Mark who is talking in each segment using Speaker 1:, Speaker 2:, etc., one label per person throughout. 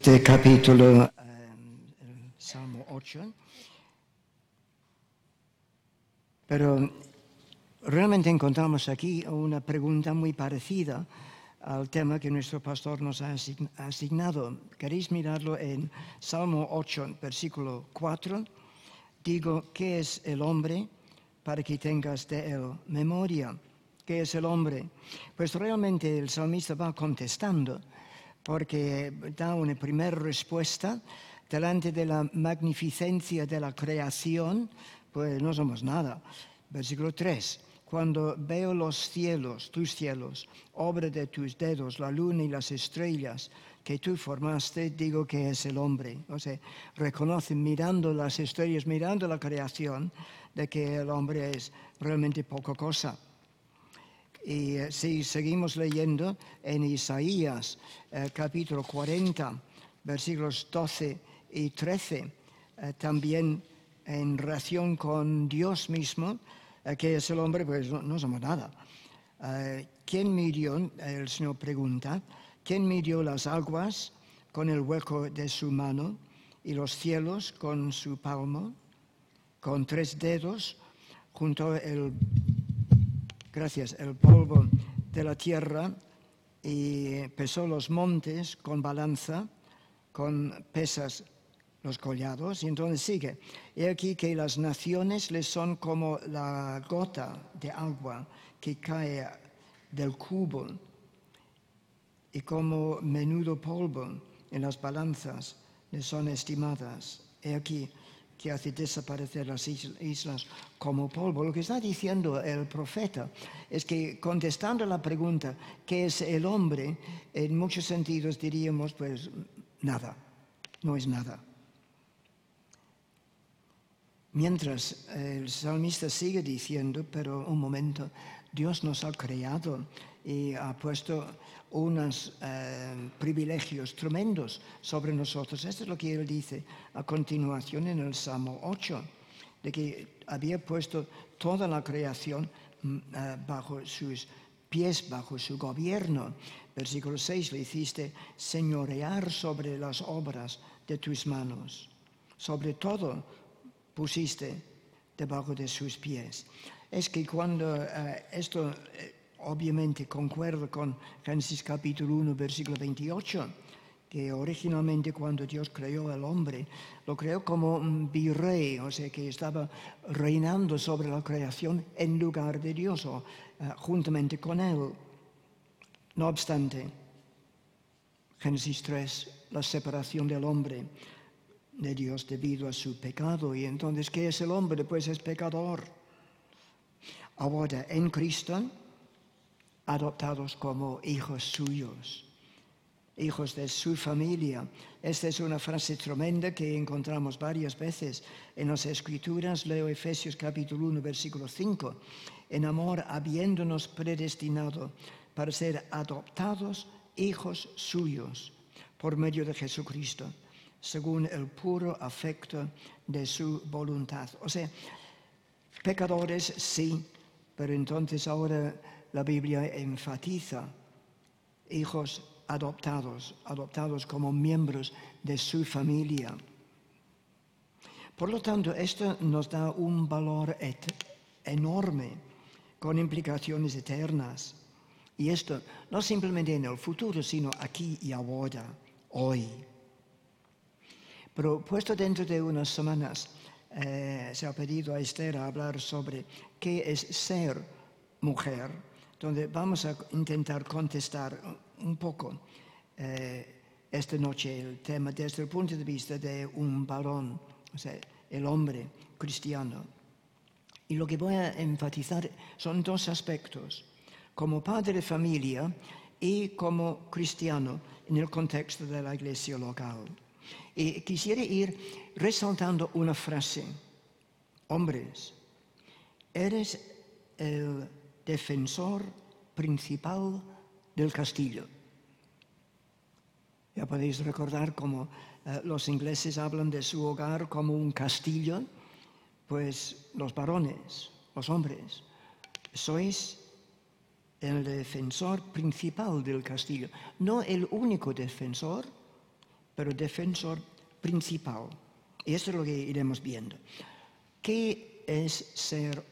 Speaker 1: este capítulo, eh, Salmo 8. Pero realmente encontramos aquí una pregunta muy parecida al tema que nuestro pastor nos ha asignado. ¿Queréis mirarlo en Salmo 8, versículo 4? Digo, ¿qué es el hombre para que tengas de él memoria? ¿Qué es el hombre? Pues realmente el salmista va contestando porque da una primera respuesta delante de la magnificencia de la creación, pues no somos nada. Versículo 3. Cuando veo los cielos, tus cielos, obra de tus dedos, la luna y las estrellas que tú formaste, digo que es el hombre. O sea, reconoce mirando las estrellas, mirando la creación, de que el hombre es realmente poca cosa. Y eh, si seguimos leyendo en Isaías eh, capítulo 40, versículos 12 y 13, eh, también en relación con Dios mismo, que es el hombre, pues no, somos nada. ¿Quién midió, el Señor pregunta, quién midió las aguas con el hueco de su mano y los cielos con su palmo? Con tres dedos junto el gracias, el polvo de la tierra y pesó los montes con balanza, con pesas los collados, y entonces sigue. He aquí que las naciones le son como la gota de agua que cae del cubo y como menudo polvo en las balanzas le son estimadas. He aquí que hace desaparecer las islas como polvo. Lo que está diciendo el profeta es que contestando la pregunta, ¿qué es el hombre? En muchos sentidos diríamos, pues nada, no es nada. Mientras el salmista sigue diciendo, pero un momento, Dios nos ha creado y ha puesto unos eh, privilegios tremendos sobre nosotros. Esto es lo que él dice a continuación en el Salmo 8, de que había puesto toda la creación mm, eh, bajo sus pies, bajo su gobierno. Versículo 6, le hiciste señorear sobre las obras de tus manos. Sobre todo pusiste debajo de sus pies. Es que cuando eh, esto obviamente concuerdo con Génesis capítulo 1, versículo 28, que originalmente cuando Dios creó al hombre, lo creó como un virrey, o sea, que estaba reinando sobre la creación en lugar de Dios o eh, juntamente con él. No obstante, Génesis 3, la separación del hombre de Dios debido a su pecado. Y entonces, ¿qué es el hombre? Pues es pecador. Ahora, en Cristo, adoptados como hijos suyos, hijos de su familia. Esta es una frase tremenda que encontramos varias veces en las Escrituras. Leo Efesios capítulo 1, versículo 5. En amor, habiéndonos predestinado para ser adoptados hijos suyos por medio de Jesucristo, según el puro afecto de su voluntad. O sea, pecadores sí, pero entonces ahora la Biblia enfatiza hijos adoptados, adoptados como miembros de su familia. Por lo tanto, esto nos da un valor enorme con implicaciones eternas. Y esto no simplemente en el futuro, sino aquí y ahora, hoy. Pero puesto dentro de unas semanas, eh, se ha pedido a Esther hablar sobre qué es ser mujer donde vamos a intentar contestar un poco eh, esta noche el tema desde el punto de vista de un varón, o sea, el hombre cristiano. Y lo que voy a enfatizar son dos aspectos, como padre de familia y como cristiano en el contexto de la iglesia local. Y quisiera ir resaltando una frase. Hombres, eres el defensor principal del castillo. Ya podéis recordar cómo eh, los ingleses hablan de su hogar como un castillo, pues los varones, los hombres, sois el defensor principal del castillo. No el único defensor, pero defensor principal. Y esto es lo que iremos viendo. ¿Qué es ser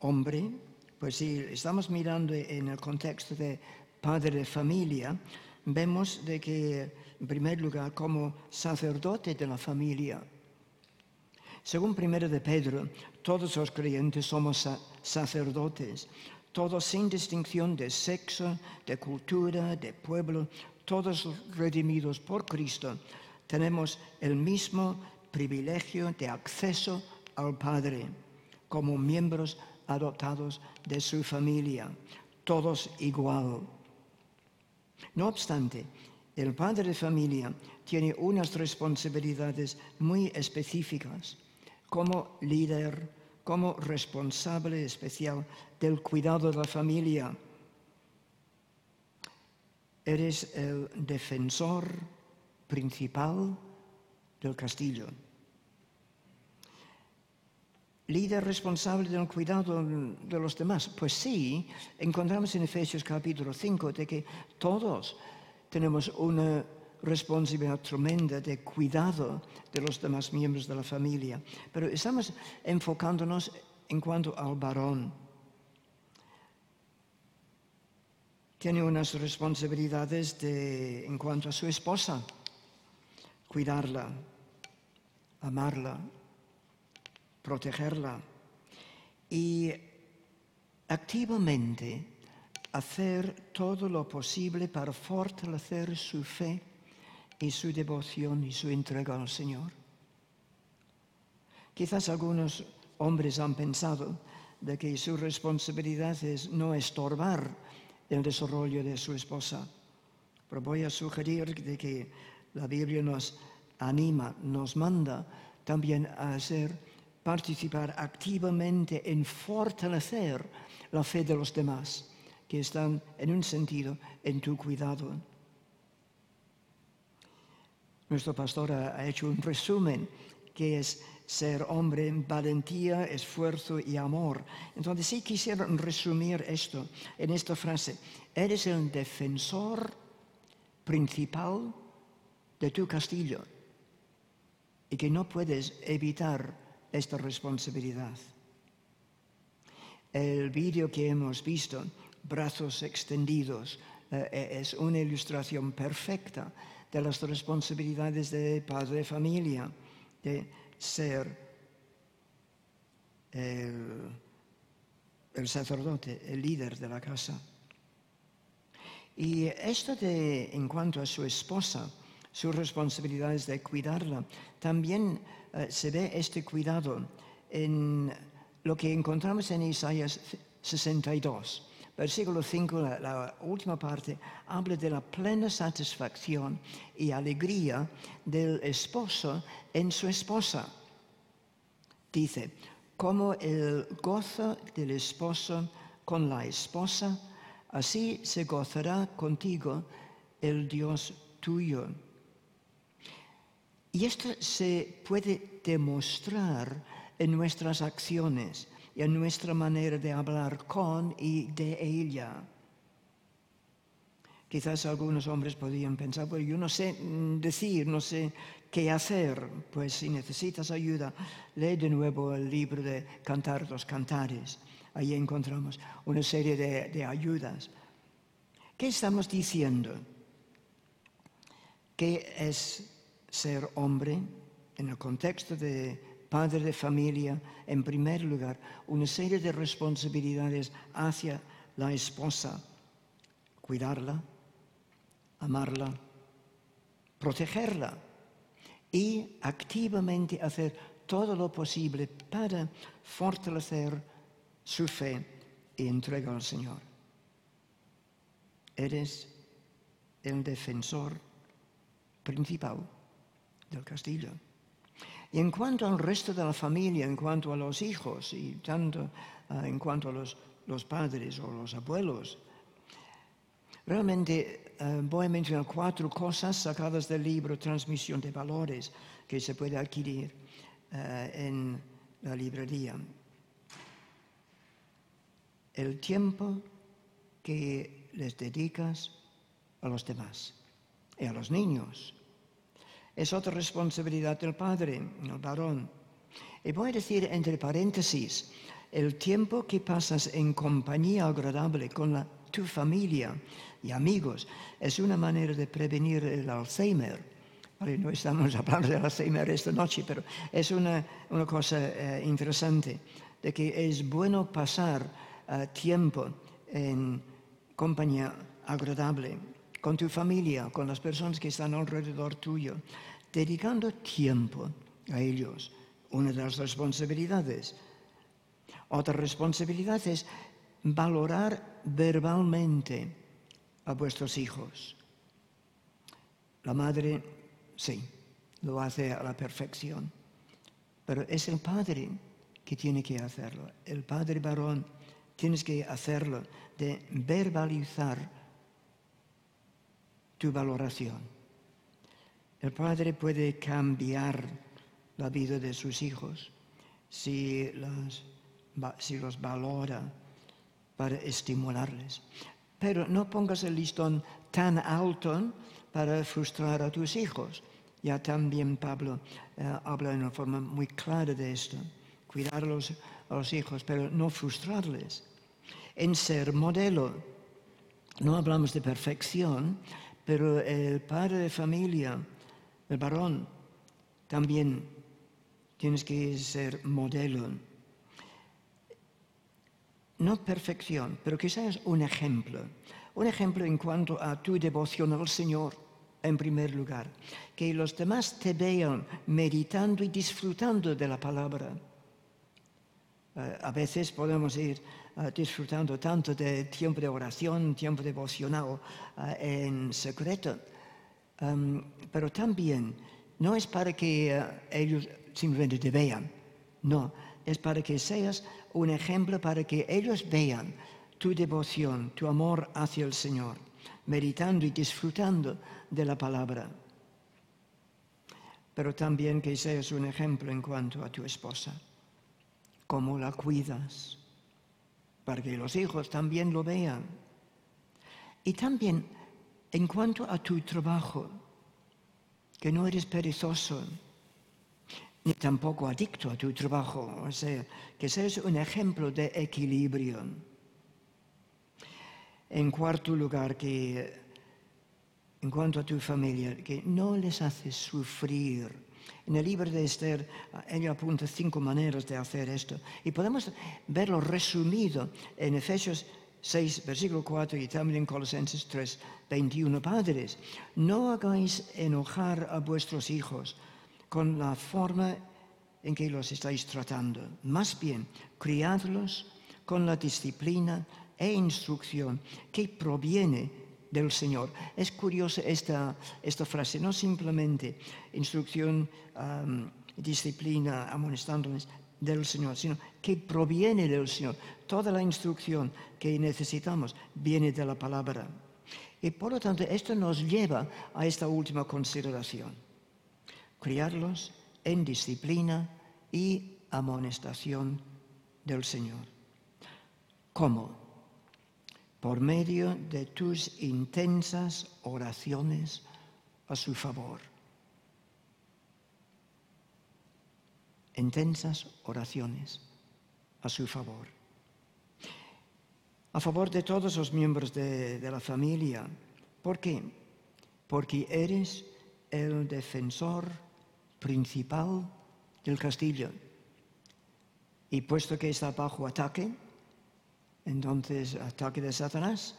Speaker 1: hombre? Pues si estamos mirando en el contexto de padre de familia, vemos de que, en primer lugar, como sacerdote de la familia, según primero de Pedro, todos los creyentes somos sacerdotes, todos sin distinción de sexo, de cultura, de pueblo, todos redimidos por Cristo, tenemos el mismo privilegio de acceso al Padre como miembros adoptados de su familia, todos igual. No obstante, el padre de familia tiene unas responsabilidades muy específicas como líder, como responsable especial del cuidado de la familia. Eres el defensor principal del castillo. Líder responsable del cuidado de los demás. Pues sí, encontramos en Efesios capítulo 5 de que todos tenemos una responsabilidad tremenda de cuidado de los demás miembros de la familia. Pero estamos enfocándonos en cuanto al varón. Tiene unas responsabilidades en cuanto a su esposa, cuidarla, amarla, protegerla y activamente hacer todo lo posible para fortalecer su fe y su devoción y su entrega al Señor. Quizás algunos hombres han pensado de que su responsabilidad es no estorbar el desarrollo de su esposa. Pero voy a sugerir de que la Biblia nos anima, nos manda también a hacer participar activamente en fortalecer la fe de los demás que están en un sentido en tu cuidado. Nuestro pastor ha hecho un resumen que es ser hombre en valentía, esfuerzo y amor. Entonces sí quisiera resumir esto en esta frase. Eres el defensor principal de tu castillo y que no puedes evitar esta responsabilidad. El vídeo que hemos visto, brazos extendidos, eh, es una ilustración perfecta de las responsabilidades de padre de familia, de ser el, sacerdote, el líder de la casa. Y esto de, en cuanto a su esposa, sus responsabilidades de cuidarla, también eh, se ve este cuidado en lo que encontramos en Isaías 62. Versículo 5, la, última parte, habla de la plena satisfacción y alegría del esposo en su esposa. Dice, como el gozo del esposo con la esposa, así se gozará contigo el Dios tuyo. Y esto se puede demostrar en nuestras acciones y en nuestra manera de hablar con y de ella. Quizás algunos hombres podrían pensar, pues yo no sé mm, decir, no sé qué hacer. Pues si necesitas ayuda, lee de nuevo el libro de Cantar los Cantares. Ahí encontramos una serie de, de ayudas. ¿Qué estamos diciendo? ¿Qué es ser hombre en el contexto de padre de familia, en primer lugar, una serie de responsabilidades hacia la esposa, cuidarla, amarla, protegerla y activamente hacer todo lo posible para fortalecer su fe y entrega al Señor. Eres el defensor principal del castillo. Y en cuanto al resto de la familia, en cuanto a los hijos y tanto ah, en cuanto a los, padres o los abuelos, realmente ah, voy a mencionar cuatro cosas sacadas del libro Transmisión de Valores que se puede adquirir ah, en la librería. El tiempo que les dedicas a los demás y a los niños. Es otra responsabilidad del padre, el varón. Y voy a decir entre paréntesis, el tiempo que pasas en compañía agradable con tu familia y amigos es una manera de prevenir el Alzheimer. no estamos hablando del Alzheimer esta noche, pero es una, cosa eh, interesante de que es bueno pasar eh, tiempo en compañía agradable con tu familia, con las personas que están alrededor tuyo, dedicando tiempo a ellos. Una de las responsabilidades. Otra responsabilidad es valorar verbalmente a vuestros hijos. La madre, sí, lo hace a la perfección, pero es el padre que tiene que hacerlo. El padre varón tienes que hacerlo, de verbalizar tu valoración. El padre puede cambiar la vida de sus hijos si los, si los valora para estimularles. Pero no pongas el listón tan alto para frustrar a tus hijos. Ya también Pablo eh, habla de una forma muy clara de esto. Cuidar a los, a los hijos, pero no frustrarles. En ser modelo. No hablamos de perfección, pero el padre de familia, el varón, también tienes que ser modelo. No perfección, pero quizás un ejemplo. Un ejemplo en cuanto a tu devoción al Señor, en primer lugar. Que los demás te vean meditando y disfrutando de la palabra. Eh, a veces podemos ir disfrutando tanto de tiempo de oración, tiempo devocional eh, en secreto. Um, pero también no es para que uh, ellos simplemente te vean, no, es para que seas un ejemplo para que ellos vean tu devoción, tu amor hacia el Señor, meditando y disfrutando de la palabra. Pero también que seas un ejemplo en cuanto a tu esposa, cómo la cuidas, para que los hijos también lo vean. Y también en cuanto a tu trabajo, que no eres perezoso, ni tampoco adicto a tu trabajo, o sea, que seas un ejemplo de equilibrio. En cuarto lugar, que en cuanto a tu familia, que no les haces sufrir en el libro de Esther, ella apunta cinco maneras de hacer esto. Y podemos verlo resumido en Efesios 6, versículo 4 y también en Colosenses 3, 21. Padres, no hagáis enojar a vuestros hijos con la forma en que los estáis tratando. Más bien, criadlos con la disciplina e instrucción que proviene del Señor. Es curiosa esta, esta frase, no simplemente instrucción, disciplina, amonestándoles del Señor, sino que proviene del Señor. Toda la instrucción que necesitamos viene de la palabra. Y por lo tanto, esto nos lleva a esta última consideración. Criarlos en disciplina y amonestación del Señor. ¿Cómo? Por medio de tus intensas oraciones a su favor. Intensas oraciones a su favor. A favor de todos los miembros de, la familia. ¿Por qué? Porque eres el defensor principal del castillo. Y puesto que está bajo ataque, entonces ataque de Satanás,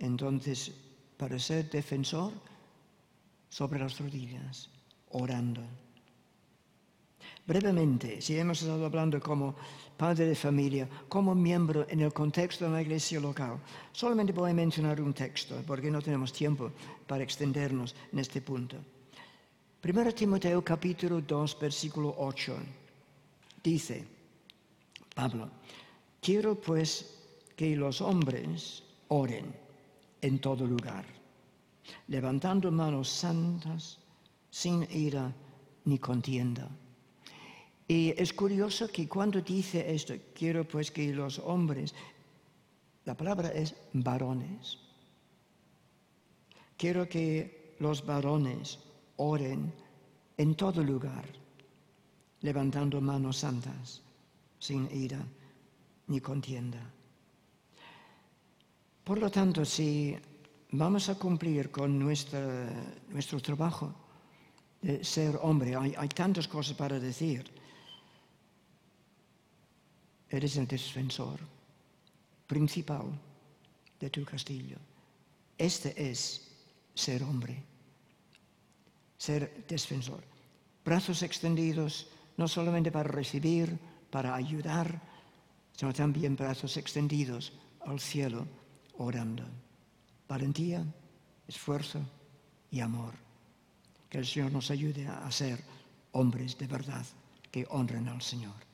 Speaker 1: entonces para ser defensor sobre las rodillas, orando. Brevemente, si hemos estado hablando como padre de familia, como miembro en el contexto de la iglesia local, solamente voy a mencionar un texto, porque no tenemos tiempo para extendernos en este punto. Primero Timoteo capítulo 2, versículo 8, dice Pablo, quiero pues que los hombres oren en todo lugar, levantando manos santas, sin ira ni contienda. Y es curioso que cuando dice esto, quiero pues que los hombres La palabra es varones. Quiero que los varones oren en todo lugar, levantando manos santas, sin ira ni contienda. Por lo tanto, si vamos a cumplir con nuestro trabajo de ser hombre, hay, hay tantas cosas para decir. Eres el defensor principal de tu castillo. Este es ser hombre, ser defensor. Brazos extendidos no solamente para recibir, para ayudar, sino también brazos extendidos al cielo orando. Valentía, esfuerzo y amor. Que el Señor nos ayude a ser hombres de verdad que honren al Señor.